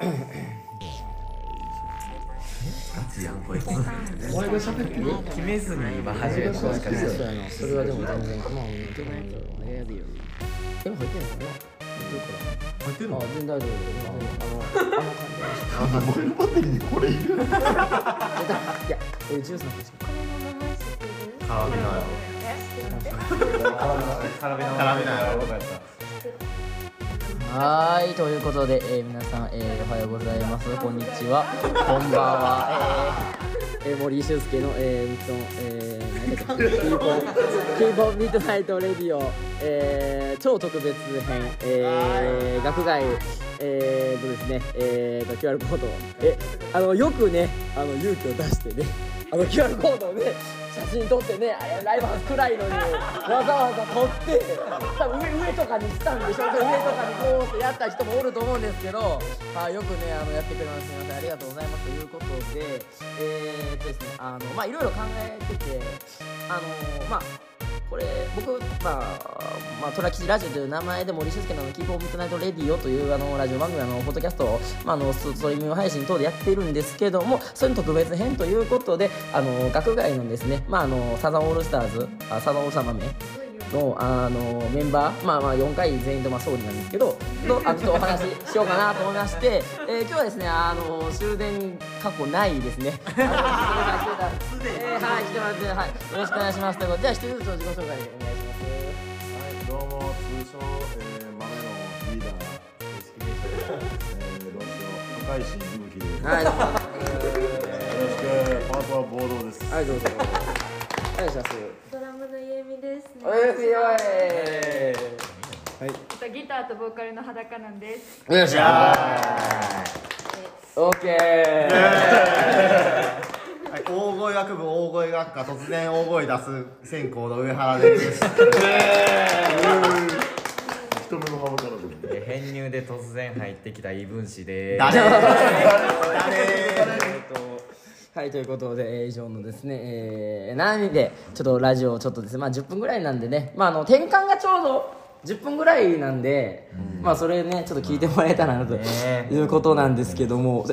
ガチやんこいつお前が喋ってる決めずに今始めてそうやなそれはでも全然まあうんでもでも入ってんのかな入ってるから入ってんのあ全然大丈夫あのあの感じモバテリーにこれいるいや俺ジュースの話カラビナよカラビナカラビナよはーいということで、えー皆さん、えーおはようございます。こんにちは。こんばんは、えーえー森俊介の、えー、そのえー、何だっけ。 Keep on Keep on Midnight Radio、えー超特別編、えー学外。えーとですね、えーと QR コード。をえあのよくねあの勇気を出してね。あの QR コードをね写真撮ってねライブハウス暗いのにわざわざ撮って多分上上とかにしたんでしょ上とかにこうってやった人もおると思うんですけど、あ、よくねあのやってくれますすみませんありがとうございます。ということでえー、っとですねあのまあいろいろ考えててあのまあこれ僕まあまあトラキチラジオという名前で森俊介の Keep on Midnight Radio というあのラジオ番組あのポッドキャストをまああのストリーミング配信等でやっているんですけどもそれの特別編ということであの学外のですねまああのサザンオールスターズあサザンオールスター豆のあのメンバー、まあ、まあ4回全員とまあ総理なんですけどとあちょっとお話ししようかなと思いまして、えー今日はですねあの 終電過去ないですね。はい来てもらってはいよろしくお願いしますということでじゃあ一人ずつ自己紹介お願いします。どうも通称、えー、豆のリーダーえー、どうしよう赤石伊吹です、はい、どうも。よろしくパートは暴動ですはい、どうぞ。お願いします。ドラムのゆえみです。おやすみよい。あとギターとボーカルの裸なんです。よっしゃー。オッケー。はい、大声楽部大声楽科突然大声出す専攻の上原です。人目の幅からで編入で突然入ってきた異分子で誰誰？はい、ということで、えー以上のですね、えー、なんで、ちょっとラジオちょっとですね、まあ10分ぐらいなんでね、まああの、転換がちょうど10分ぐらいなんで、まあそれね、ちょっと聞いてもらえたらなとね。いうことなんですけども、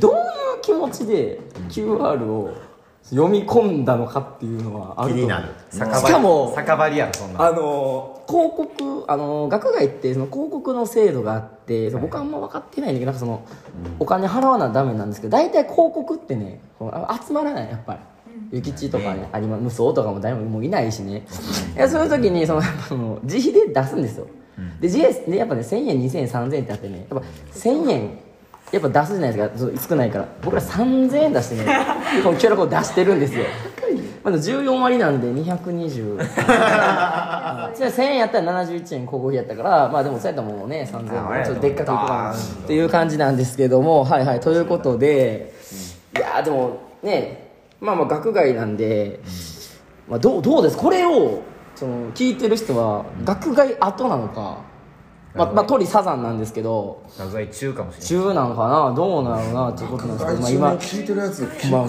どういう気持ちで QR を読み込んだのかっていうのはある気になる。し酒場りかも、酒場りやろそんな。あの広告あの学外ってその広告の制度があって、僕はあんま分かってないんだけどなんかその、お金払わなダメなんですけど大体広告ってねこうあ集まらないやっぱり。諭吉とかね、有馬無双とかも誰ももういないしね、いやそういう時にそのやっぱその自費で出すんですよ、で自費でやっぱね1000円2000円3000円ってあってねやっぱ1000円やっぱ出すじゃないですか。少ないから。僕ら3000円出してね このコード出してるんですよ。まだ14割なんで220はいじゃあ1000円やったら71円広告費やったからまあでもそうやったらもうね3000円。ちょっとでっかくいくかな。っていう感じなんですけどもはいはいということでいやーでもねまあまあ学外なんで、まあ、どうどうです？これをその聞いてる人は学外後なのかまあ、まあ、鳥サザンなんですけど中かもしれない。中なのかな？どうなのな？っていうことなんですけど、まあ、今聞いてるやつまあ、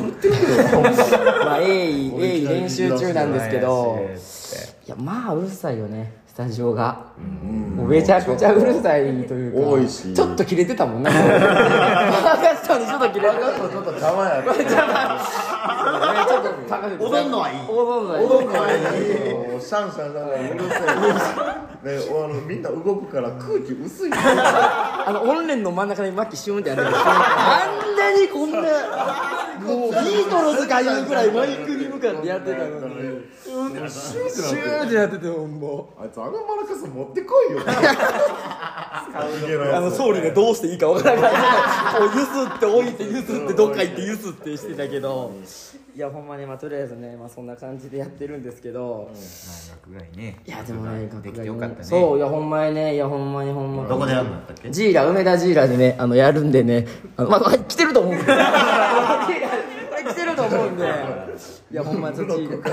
まあ、鋭意鋭意練習中なんですけどいやまあうるさいよねスタジオが。もうめちゃくちゃうるさいというか多いし。ちょっと切れてたもんね。任したにちょっと切れてた。ちょっと邪魔やちょっ踊んのはいい踊んのはいい。踊るのはいい。けどシャンシャンシャンうるさい ねあのみんな動くから空気薄い。あの音連の真ん中にマッキーシューンってやってる。あんなにこんなもうビートルズかいうぐらいマイクに向かってやってたのにシューンって。やっててもうあいつあのマラカス持ってこいよ。あの総理がどうしていいかわからないこうゆすって置いてゆすってどっか行ってゆすってしてたけど。いやほんまにまあとりあえずね、まあ、そんな感じでやってるんですけど、学外ね。いやでもねできてよかったね。そういやほんまにねいやほんまにほんまに。どこでやるんだったっけ？ジーラ梅田ジーラでねあのやるんでね。あのまあ来てると思うんで。これ来てると思うんで。いやほんまにちょっとジーラ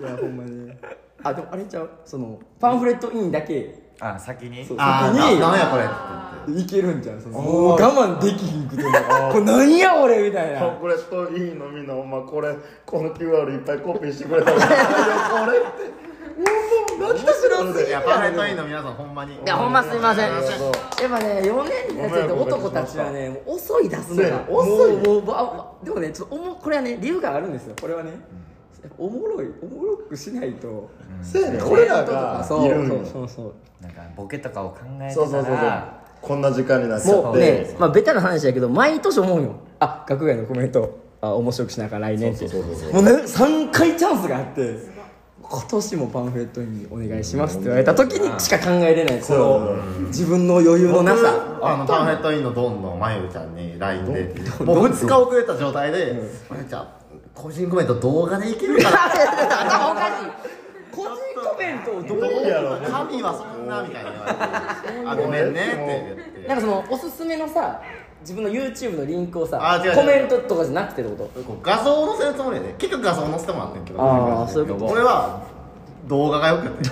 いやほんまに。ねあでもあれちゃう？そのパンフレットインだけ。あ先に？そうあー先に。ななんやこれ。っていけるんじゃんその。もう我慢できひんくても。これなんや俺みたいな。これといいのみんなお前これこの QR いっぱいコピーしてくれたら いやこれって。もうもういやパーフトインの皆さんほんまに。いやほんますいません。やっぱね4年になっちゃって男たちはねもう遅い出すのが遅い。もうばでもねちょっとおもこれはね理由があるんですよこれはねおもろいおもろくしないと。そうやね俺らがそう。いるんよそうそうそうなんかボケとかを考えてそうそうそうそう。こんな時間になっちゃもうねまあベタな話やけど毎年思うよ。あ学外のコメント。あ面白くしながら来年って。そうそうそうそう。もうね3回チャンスがあって今年もパンフレットにお願いしますって言われた時にしか考えれないこの自分の余裕のなさ。あのパンフレットインのドンのまゆちゃんに LINE で。もう2日遅れた状態で「まゆちゃん個人コメント動画でいけるかな?」頭おかしい個人コメントをどうやろ神はそんなみたいな言われて「あごめんね」ってなんかそのおすすめのさ自分の YouTube のリンクをさコメントとかじゃなくてってこと？こう画像を載せるつもりで。結局画像載せてもらってんけど。あーそういうこと。俺は動画がよくて。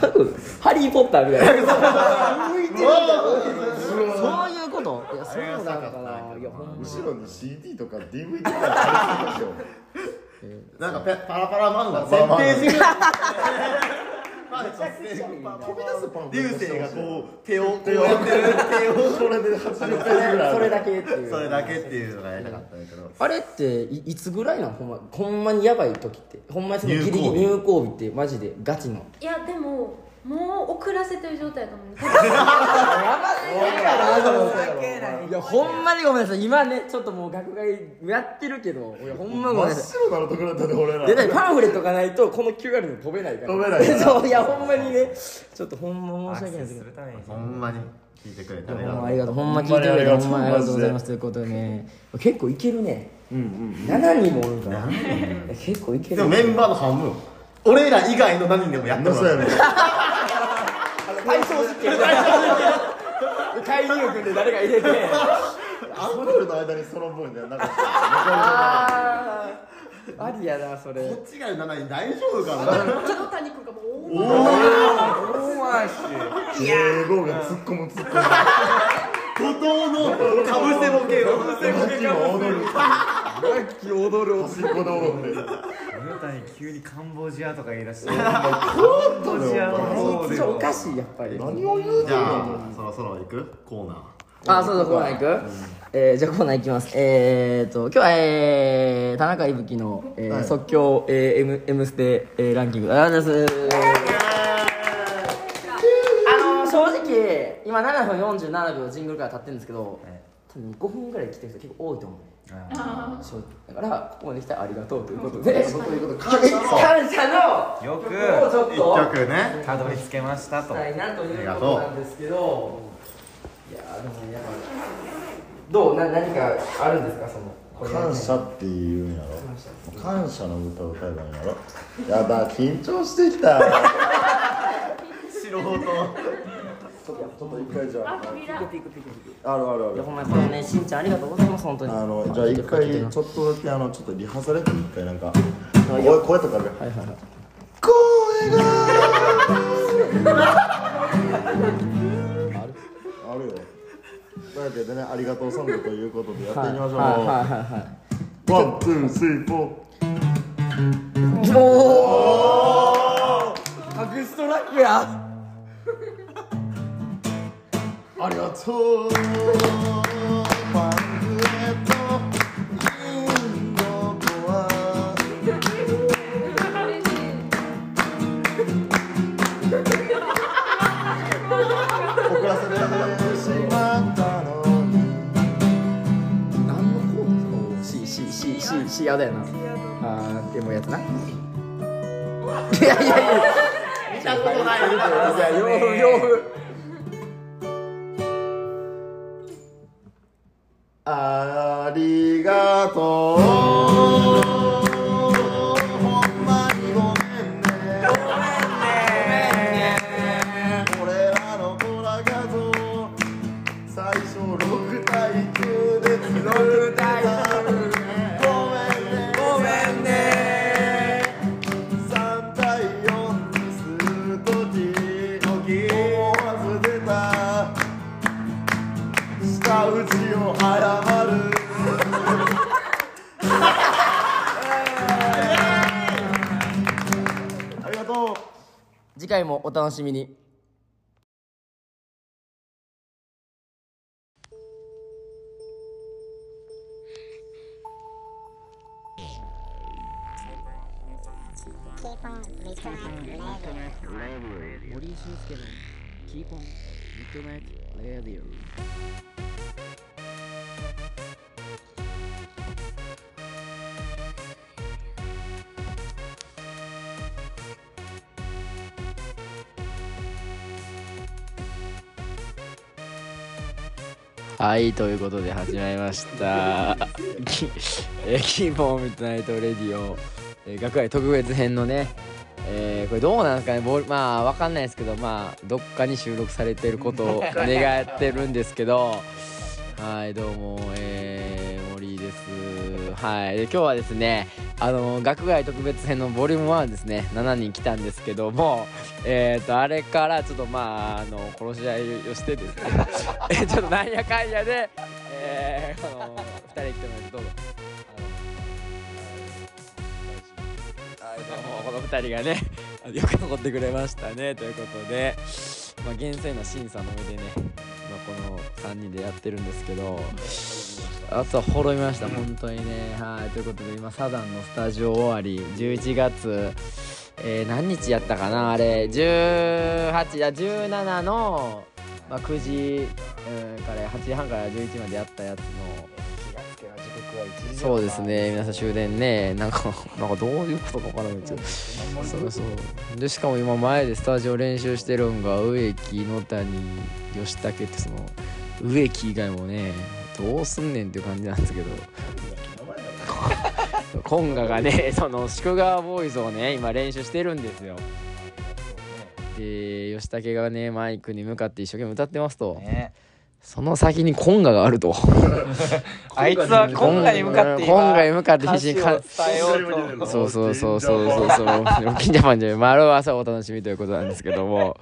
ハリー・ポッターみたいな。向いてるんだそういうこと。いやそうなのかな。いや後ろに CD とか DVD とかあるでしょなんかペパラパラ漫画。パラ漫画。1000ページぐらい飛び出すパン流星がこう手をこう手をやってる手をそれで80ページぐらいそれだけっていう。それだけっていうのがやりたかったんだけど。あれっていいつぐらいなのほんまほんまにやばい時って？ほんまにそのギリギリ入入校日ってマジでガチの。いやでももう遅らせてる状態だと思う。いやほんまにごめんなさい今ねちょっともう学外やってるけどいやほんまご真っめんなさい白なのところだったね俺らでパンフレットがないとこの QR に飛べないから飛べないそういやほんまにねちょっとほんま申し訳ないですけどほんまに聞いてくれてありがとうほんまありがとうほんま聞いてくれてほんまにありがとうまありがとうございますということでね結構いけるねうんうん7人もおるから結構いけるでもメンバーの半分俺ら以外の何人でもやってもらうそうやね体操実験会議力で誰か入れてアンコールの間にその分ねなんかありやなそれ。こっちが7人大丈夫 かな黒谷君がもう大英語が突っ込む突っ込む怒涛のかぶせボケをかぶせボケ楽器も踊る楽器踊る端っこで踊って急にカンボジアとか言い出して。カンボジアの方でもおかしいやっぱり。何を言うじゃあそろそろ行く？コーナー。あそうそうコーナー行く、えー、じゃあコーナー行きます。えー、と今日は、えー、田中いぶきの、えーはい。即興、えー、M, M ステ、えー、ランキング。ありがとうございます。あの正直今7分47秒ジングルから経ってるんですけど多分5分ぐらい来てる人結構多いと思うね正直だからここまで来たらありがとうということで。そういう。こと感謝のよく曲をちょっ一と。曲ねたどり着けましたと。したいなということなんですけど。いやーでもやっぱどうな何かあるんですかそのこれ感謝っていうんやろ感謝の歌を歌えばいいんやろ。やだ緊張してきた。素人ちょっと一回じゃあ扉。ピクピクピクピクああるあるある。いやほんまにこれねしんちゃんありがとうございます本当に。あのじゃあ一回ちょっとだけあのちょっとリハーサルやって一回なんか声声とかではいはいはい。声があるよ。というわけでねありがとうソングということでやっていきましょう、はいはいはいはい。ワン、ツー、スリー、フォー。おー。ハグストラックやありがとう。パンフレット。インドとは。遅らせてしまったのに。何のコードですか C C C C C やだよなあーでもやつないやいやいや見たことないいや洋風洋風ありがとう。回もお楽しみに森俊介のキーポンミッドナイはいということで始まりました。キ えーポン Midnight Radio、えー学外特別編のねえーこれどうなんですかねボまあわかんないですけどまあどっかに収録されてることを 願ってるんですけど。はいどうもえー、森です。はいで今日はですねあの学外特別編のボリューム1ですね。7人来たんですけどもえっ、とあれからちょっとまああの殺し合いをしてですね。えちょっとなんやかんやでえー、あの2人来てもらってどうぞこの2人がね よく残ってくれましたね。ということで、まあ、厳正な審査の上でね、まあ、この3人でやってるんですけどあとは滅びました本当にね。はいということで今サザンのスタジオ終わり。11月えー何日やったかな？あれ18や17の、まあ、9時、うん、から8時半から11時までやったやつの。そうですね。皆さん終電ね。なんかなんかどういうことか分からないけどそうそう。でしかも今前でスタジオ練習してるんが植木野谷吉武ってその植木以外もねどうすんねんっていう感じなんですけど。コンガがねその宿川ボーイズをね今練習してるんですよ。で吉武がねマイクに向かって一生懸命歌ってますと、ね。その先にコンガがあると。あいつは今回に向かってコンガに向かって必死にかそうそうそうそうそうそう。金ジャパンじゃ丸は朝お楽しみということなんですけども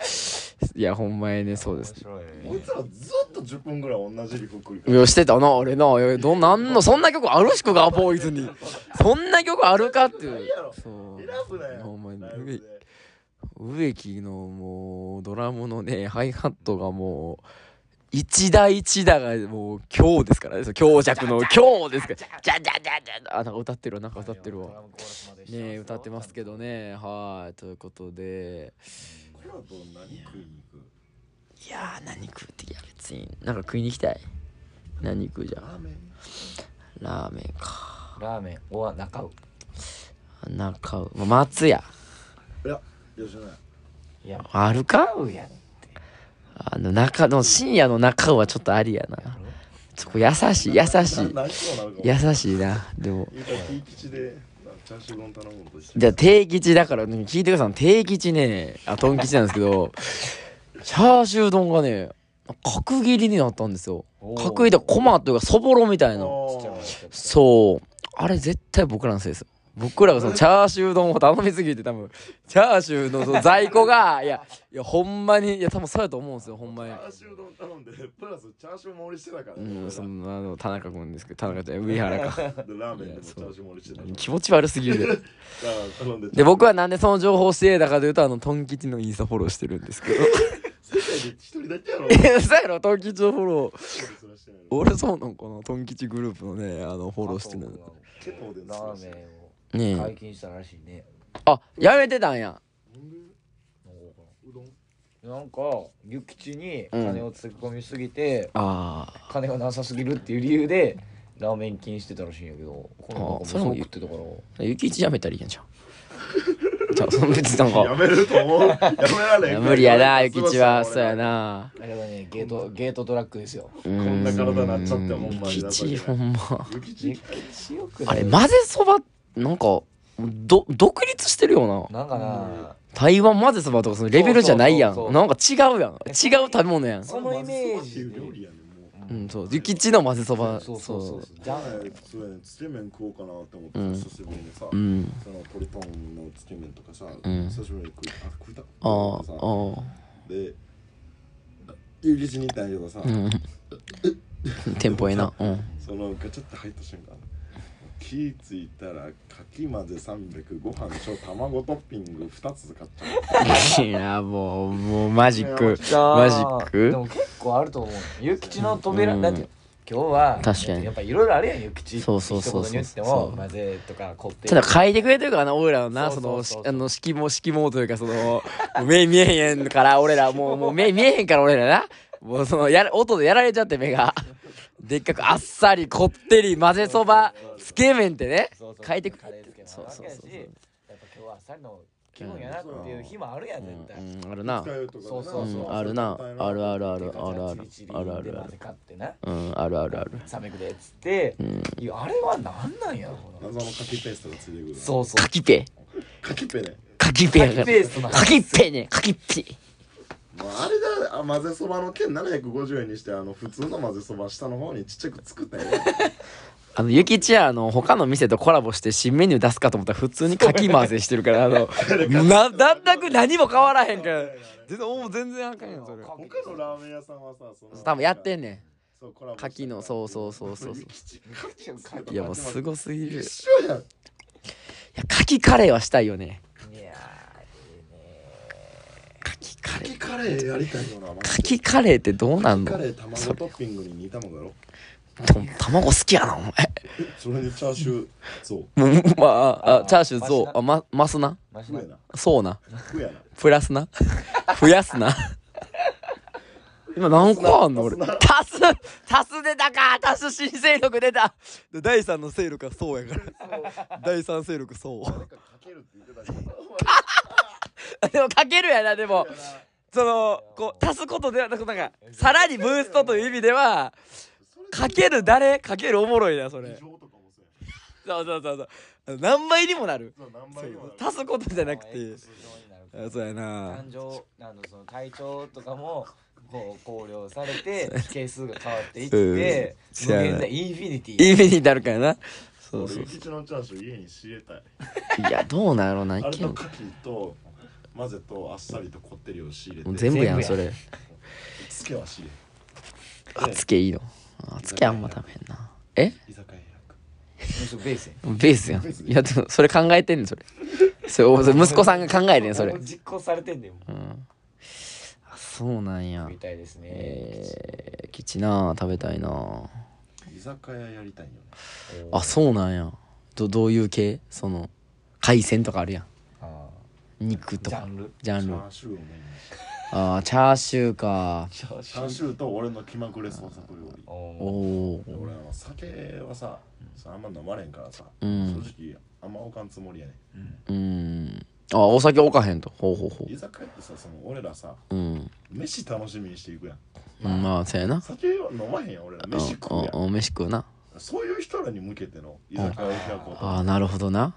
いやほんまにねそうです。こいつらずっと10分ぐらい同じリフ繰り返してたな俺な。どなんのそんな曲あるしくがボーイズに。そんな曲あるかっていう。そう。選ぶなよほんまに植木のもうドラムのねハイハットがもう一打一打がもう強ですからね。強弱の強ですから。じゃじゃじゃじゃ。あなんか歌ってるわなんか歌ってるわ。ねえ歌ってますけどね。はいということでこれはどう何食いに行くいやー何食うっていや別になんか食いに行きたい何食うじゃん。ラーメンラーメンか。ラーメン。お中尾中尾まあ松屋いや吉野家いやあるかうやあの中の深夜の中尾はちょっとありやな。そこ優しい優しい。優しいな。でもチャーシュー丼頼むのと一緒じゃあ定吉だから、ね、聞いてください。定吉ね。あトン吉なんですけどチャーシュー丼がね角切りになったんですよ。角切りでコマというかそぼろみたいな。そう。あれ絶対僕らのせいです。よ僕らがそのチャーシュー丼を頼みすぎて多分チャーシューのその在庫がいやいやほんまにいや多分そうやと思うんですよほんまに。チャーシュー丼頼んでプラスチャーシュー盛りしてたから。うねんそのあの田中君ですけど田中ちゃん上原かでラーメンでもチャーシュー盛りしてた気持ち悪すぎるで。でで僕はなんでその情報をしてたかというとあのトン吉のインスタフォローしてるんですけど。世界で一人だけやろ。いやそうやろトン吉のフォロー。俺そうなんかなトン吉グループのねあのフォローしてるラーメンをね解え禁したらしいね。あやめてたんや。うどんなんか諭吉に金を突っ込みすぎて、あ金がなさすぎるっていう理由でラーメン禁してたらしいんやけどこれなんかもうそうあそれも食ってたから。あゆきいちやめたらいいやんじゃんじゃあ その別になんやかめると思う。やめられん 無理やなゆきちは。そうやな。あれはねゲートゲートトラックですよ。ここんな体なっちゃってほんまに。ゆきちほんま。ゆきち強くあれ混ぜそばなんかど独立してるよな。なんかな、台湾混ぜそばとかそのレベルじゃないやん。そうそうそうなんか違うやん。違う食べ物やん。そのイメーってジ。でいう料理やねううんそう。ゆきちの混ぜそば。そうそうそうそう。じゃあ前普通につけ麺食おうかなって思って、うん。久しぶりにさ、うん。そのポリトンのつけ麺とかさ、ん。久しぶりに食いあ食いたああで入り口に行ったんやけどさ、あうん。店舗へな。うん。そのガチャって入った瞬間気ついたらかき混ぜ300ご飯ちょ卵トッピング2つ買っちゃう。いやもうもうマジック。マジック？でも結構あると思うゆきちの扉、うん。だって今日は確かに。やっぱいろいろあるやんゆきちそうそうそうそう。そう。も混ぜとかこって。ただ書いてくれてるからな俺らのなそそうそうそう。のしあの色も色もというかその目見えへんから俺らもうもう目見えへんから俺らな。もうそのやら音でやられちゃって目がでっかくあっさりこってり混ぜそばつけ麺ってねそうそう書いてくカレーつけそうそうそう。なわけやっぱ今日はあっさりの気分やなっていう日もあるやん絶対、うんあるな。使うとかでなそうそうそう。うんあるな。あるあるあるあるあるある。あるあるうんあるあるある。冷めくでっつって、ん。いやあれはなんなんやろ謎のかきペーストがついてくるそうそう。かきペかきペね。かきペやからかきペね。かきペあれだあ混ぜそばの券750円にしてあの普通の混ぜそば下の方にちっちゃく作ったんや あの、ゆきちは、あの、他の店とコラボして新メニュー出すかと思ったら普通にかき混ぜしてるから、あの、な、全く何も変わらへんから。全然、お全然あかんやん、それ。他のラーメン屋さんはさその多分やってんねそうコラボん。かきの、そうそうそうそうそう。ういや、もうすごすぎる。い一緒やんや、かきカレーはしたいよね。いやかきカレー。かきカレーやりたいよなマジでかきカレーってどうなんの？カレー卵トッピングに煮卵やろ？と卵好きやな、お前。それにチャーシューそううんまあ、チャーシュー、そう、マシなあ、ま、ますな？ーマシなそうな。上やなプラスな？増やすな？今何個あんの？俺。足す足す出たか足す新勢力出たで第三の勢力はそうやから。第三勢力そう。かけるって言ってたけど でもかけるやな、でも。その、こう、足すことではなく、なんか、さらにブーストという意味では、かける誰？かけるおもろいな、それ。異常とかもそうやそうそうそう。何倍にもなる。そう何倍にもなる足すことじゃなくて。そうやな。感情あのその体調とかもこう考慮されて係数が変わっていって、うん無限大インフィニティいい目になるからな。そうそう俺吉のチャーシュー家に仕入れたいいや、どうなんやろうな。いあれけんと牡蠣と混ぜとあっさりとこってりを仕入れて。全部やん、それ。つけは仕入あつけいいの？あつけあんま食べへんな。え？れ居酒屋それベースやん。ベースやん。いやでもそれ考えてんねんそれ。それ息子さんが考えてんそれ。実行されてんねんもう。ん。あそうなんや。うみたいですね、えー、吉な食べたいな居酒屋やりたいよね。あそうなんや。どどういう系？その海鮮とかあるやん。あ肉とか。ジャンル。ジャンル。チャーシューあーチャーシューか。チャーシチャーシューと俺の気まぐれ創作料理。おおお俺あの酒はさあんま飲まれんからさ、うん。正直あんま置かんつもりやねうん。あお酒置かへんと。ほうほうほ居酒屋ってさその俺らさううん。飯楽しみにしていくやん。うんまあそうやな。酒は飲まへんやん俺ら飯食うやん。うんうん飯食うな。そういう人らに向けての居酒屋を開こうと。ああなるほどな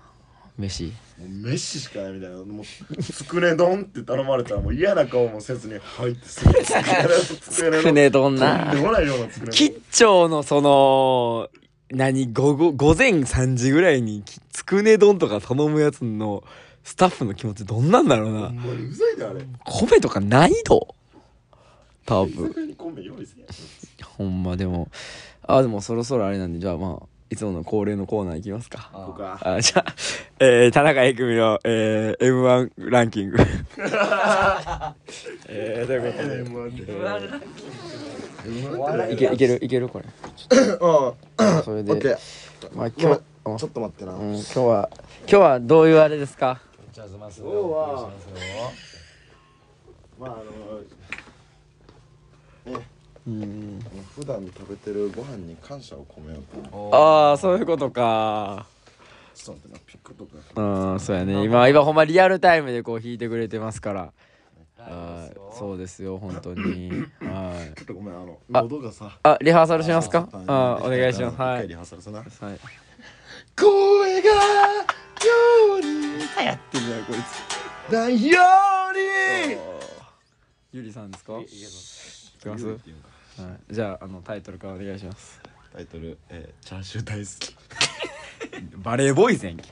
飯。もう飯しかないみたいな。もうつくね丼って頼まれたらもう嫌な顔もせずに入ってすぐつくねつくね丼な。とんでもないようなつくね吉兆のその何午後午前3時ぐらいにきつくね丼とか頼むやつのスタッフの気持ちどんなんだろうな。ほんまにうざいであれ米とかないと多居分ほんまでも。あでもそろそろあれなんでじゃあまあいつもの恒例のコーナーいきますか。ここかあじゃあ、えー、田中郁美の、えー、m 1ランキング。えー、ということ？で M1 っていけいけるいける？これ。うんそれで。オッケー。まあ今日うんちょっと待ってな。うん、今日は今日はどういうあれですか？今日はまああのうん。普段食べてるご飯に感謝を込めようとおああそういうことかちょってなピックとかうんそうやね。今今ほんまリアルタイムでこう弾いてくれてますから。ラはい。そうですよ。本当に。はい。ちょっとごめんあのあ喉がさ。あリハーサルしますか？あお願いします。はい。リハーサルすな。はい。声がよりやってるなこいつ。ないようにゆりさんですか？いいけますきます？っていうかはい。じゃああのタイトルからお願いします。タイトル、えー、チャーシュー大好き バレーボーイズやんけ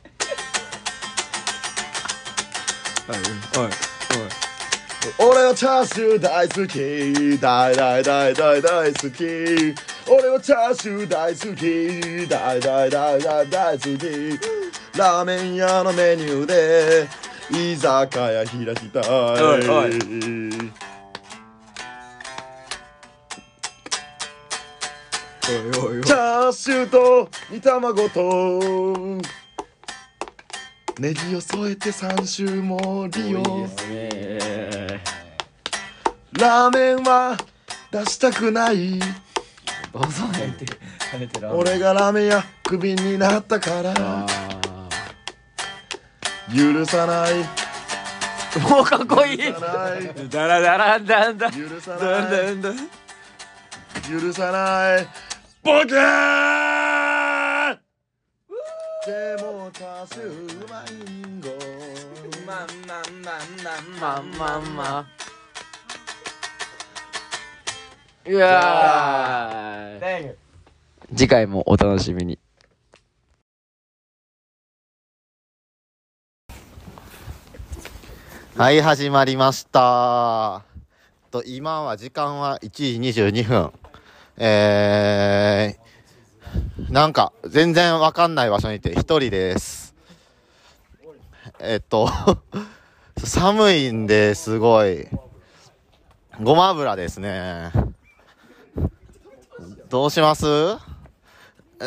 はい。おい。おい。俺はチャーシュー大好き。大大大大大好き。俺はチャーシュー大好き。大大大大大好き。ラーメン屋のメニューで居酒屋開きたいおいおチャーシューと煮卵と。ネギを添えて3種盛りをラーメンは出したくない。俺がラーメン屋クビになったから。許さない。もうかっこいい。許さない。ダラダラダンダ許さない許さないボケー！でもまいんごまんまんまんまんまんまんま。うわー。次回もお楽しみに。はい、始まりました。と今は時間は1時22分。えー、なんか全然わかんない場所にいて一人です。えっと、寒いんですごい。ごま油ですね。どうします？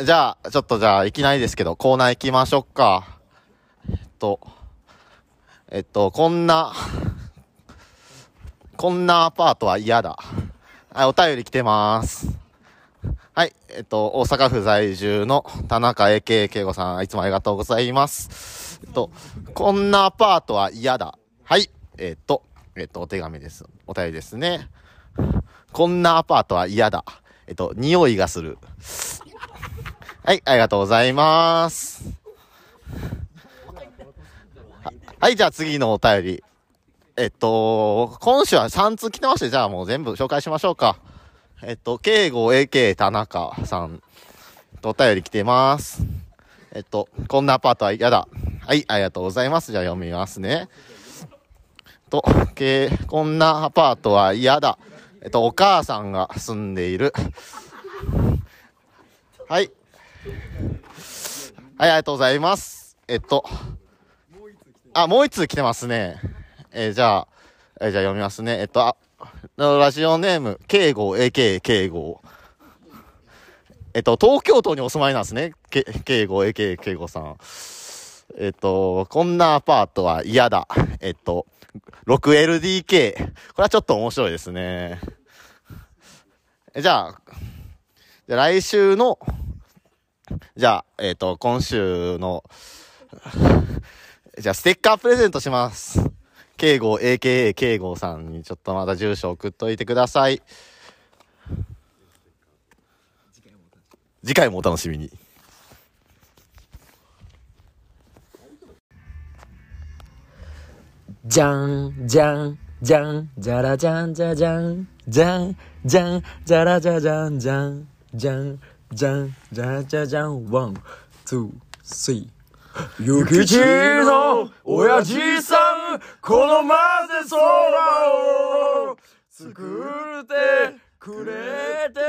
じゃあ、ちょっとじゃあいきなりですけど、コーナー行きましょうか。えっと、えっと、こんな、こんなアパートは嫌だ。はい、お便り来てます。はい、えっと、大阪府在住の田中 AK 慶吾さん、いつもありがとうございます。えっと、こんなアパートは嫌だ。はい、えっと、えっと、お手紙です。お便りですね。こんなアパートは嫌だ。えっと、匂いがする。はい、ありがとうございます。はい、じゃあ次のお便り。えっと、今週は3通来てまして、じゃあもう全部紹介しましょうか。えっと、敬語 AK 田中さんとお便り来てます。えっと、こんなアパートは嫌だ。はい、ありがとうございます。じゃあ読みますね。と、けこんなアパートは嫌だ。えっと、お母さんが住んでいる。はい。はい、ありがとうございます。えっと、あ、もう一通来てますね。えーじゃあ、えーじゃあ読みますね。えっと、あ、ラジオネーム、敬語 AK 敬語。えっと、東京都にお住まいなんですね。け敬語 AK 敬語さん。えっと、こんなアパートは嫌だ。えっと、6LDK。これはちょっと面白いですね。じゃあ、じゃあ来週の、じゃあ、えっと、今週の、じゃあ、ステッカープレゼントします。敬語 AKA 敬語さんにちょっとまだ住所送っといてください。次回もお楽しみに。じゃんじゃんじゃんじゃらじゃんじゃじゃんじゃんじゃんじゃらじゃじゃんじゃんじゃんじゃんじゃらじゃじゃんワンツースリーゆきちの親父さんこの混ぜそばを作ってくれて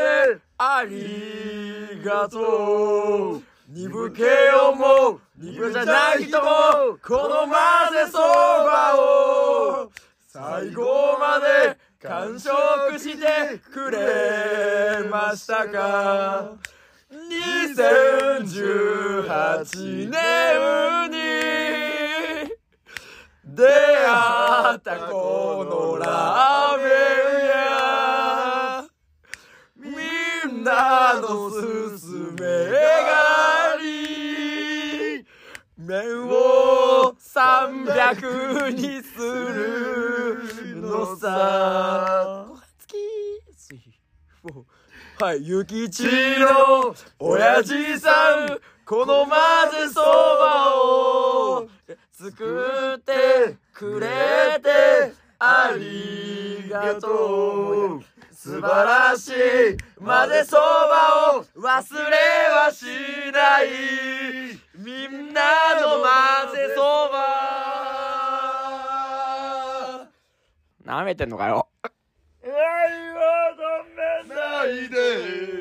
ありがとう。鈍けよも鈍じゃない人もこの混ぜそばを最後まで完食してくれましたか。2018年に出会ったこのラーメン屋。みんなのすすめがり。麺を300にするのさ。ごはい、ゆきちの親父さん。この混ぜそばを。救ってくれてありがとう。素晴らしい。混ぜそばを忘れはしない。みんなの混ぜそば。なめてんのかよ。愛を止めないで